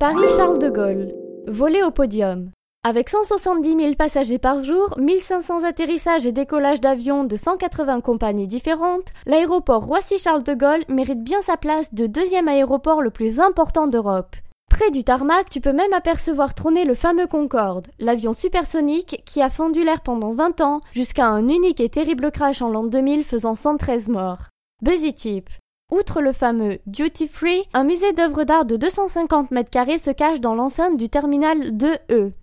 Paris-Charles de Gaulle. Volé au podium. Avec 170 000 passagers par jour, 1500 atterrissages et décollages d'avions de 180 compagnies différentes, l'aéroport Roissy-Charles de Gaulle mérite bien sa place de deuxième aéroport le plus important d'Europe. Près du tarmac, tu peux même apercevoir trôner le fameux Concorde, l'avion supersonique qui a fendu l'air pendant 20 ans jusqu'à un unique et terrible crash en l'an 2000 faisant 113 morts. Busy. Outre le fameux Duty Free, un musée d'œuvres d'art de 250 mètres carrés se cache dans l'enceinte du terminal 2E.